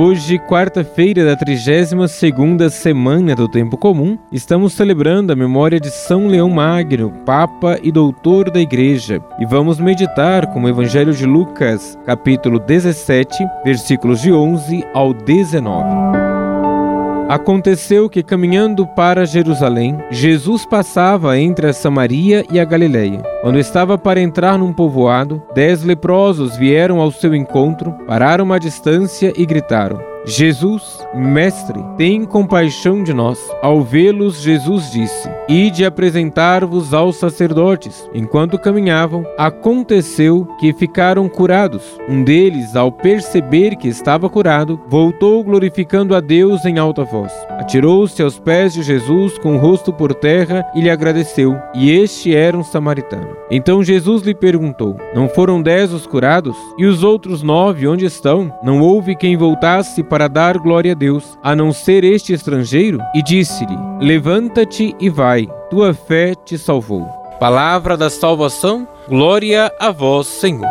Hoje, quarta-feira da 32ª semana do Tempo Comum, estamos celebrando a memória de São Leão Magno, Papa e Doutor da Igreja, e vamos meditar com o Evangelho de Lucas, capítulo 17, versículos de 11 ao 19. Aconteceu que, caminhando para Jerusalém, Jesus passava entre a Samaria e a Galileia. Quando estava para entrar num povoado, dez leprosos vieram ao seu encontro, pararam à distância e gritaram: Jesus, Mestre, tem compaixão de nós. Ao vê-los, Jesus disse: Ide apresentar-vos aos sacerdotes. Enquanto caminhavam, aconteceu que ficaram curados. Um deles, ao perceber que estava curado, voltou glorificando a Deus em alta voz. Atirou-se aos pés de Jesus com o rosto por terra e lhe agradeceu. E este era um samaritano. Então Jesus lhe perguntou: Não foram dez os curados? E os outros nove onde estão? Não houve quem voltasse para dar glória a Deus, a não ser este estrangeiro? E disse-lhe: Levanta-te e vai, tua fé te salvou. Palavra da salvação, glória a vós, Senhor.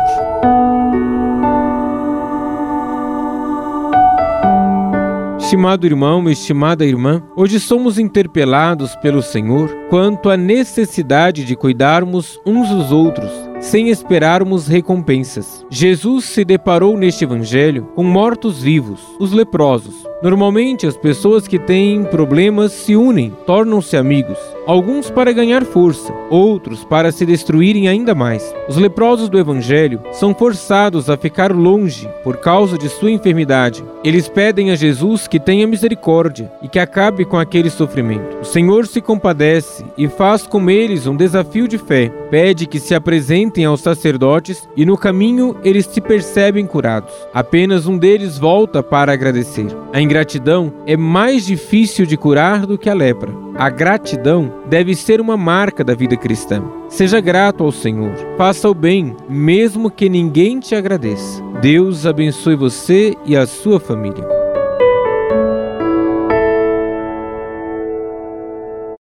Estimado irmão, estimada irmã, hoje somos interpelados pelo Senhor quanto à necessidade de cuidarmos uns dos outros sem esperarmos recompensas. Jesus se deparou neste evangelho com mortos-vivos, os leprosos. Normalmente, as pessoas que têm problemas se unem, tornam-se amigos, alguns para ganhar força, outros para se destruírem ainda mais. Os leprosos do Evangelho são forçados a ficar longe por causa de sua enfermidade. Eles pedem a Jesus que tenha misericórdia e que acabe com aquele sofrimento. O Senhor se compadece e faz com eles um desafio de fé. Pede que se apresentem aos sacerdotes e no caminho eles se percebem curados. Apenas um deles volta para agradecer. A ingratidão é mais difícil de curar do que a lepra. A gratidão deve ser uma marca da vida cristã. Seja grato ao Senhor. Faça o bem, mesmo que ninguém te agradeça. Deus abençoe você e a sua família.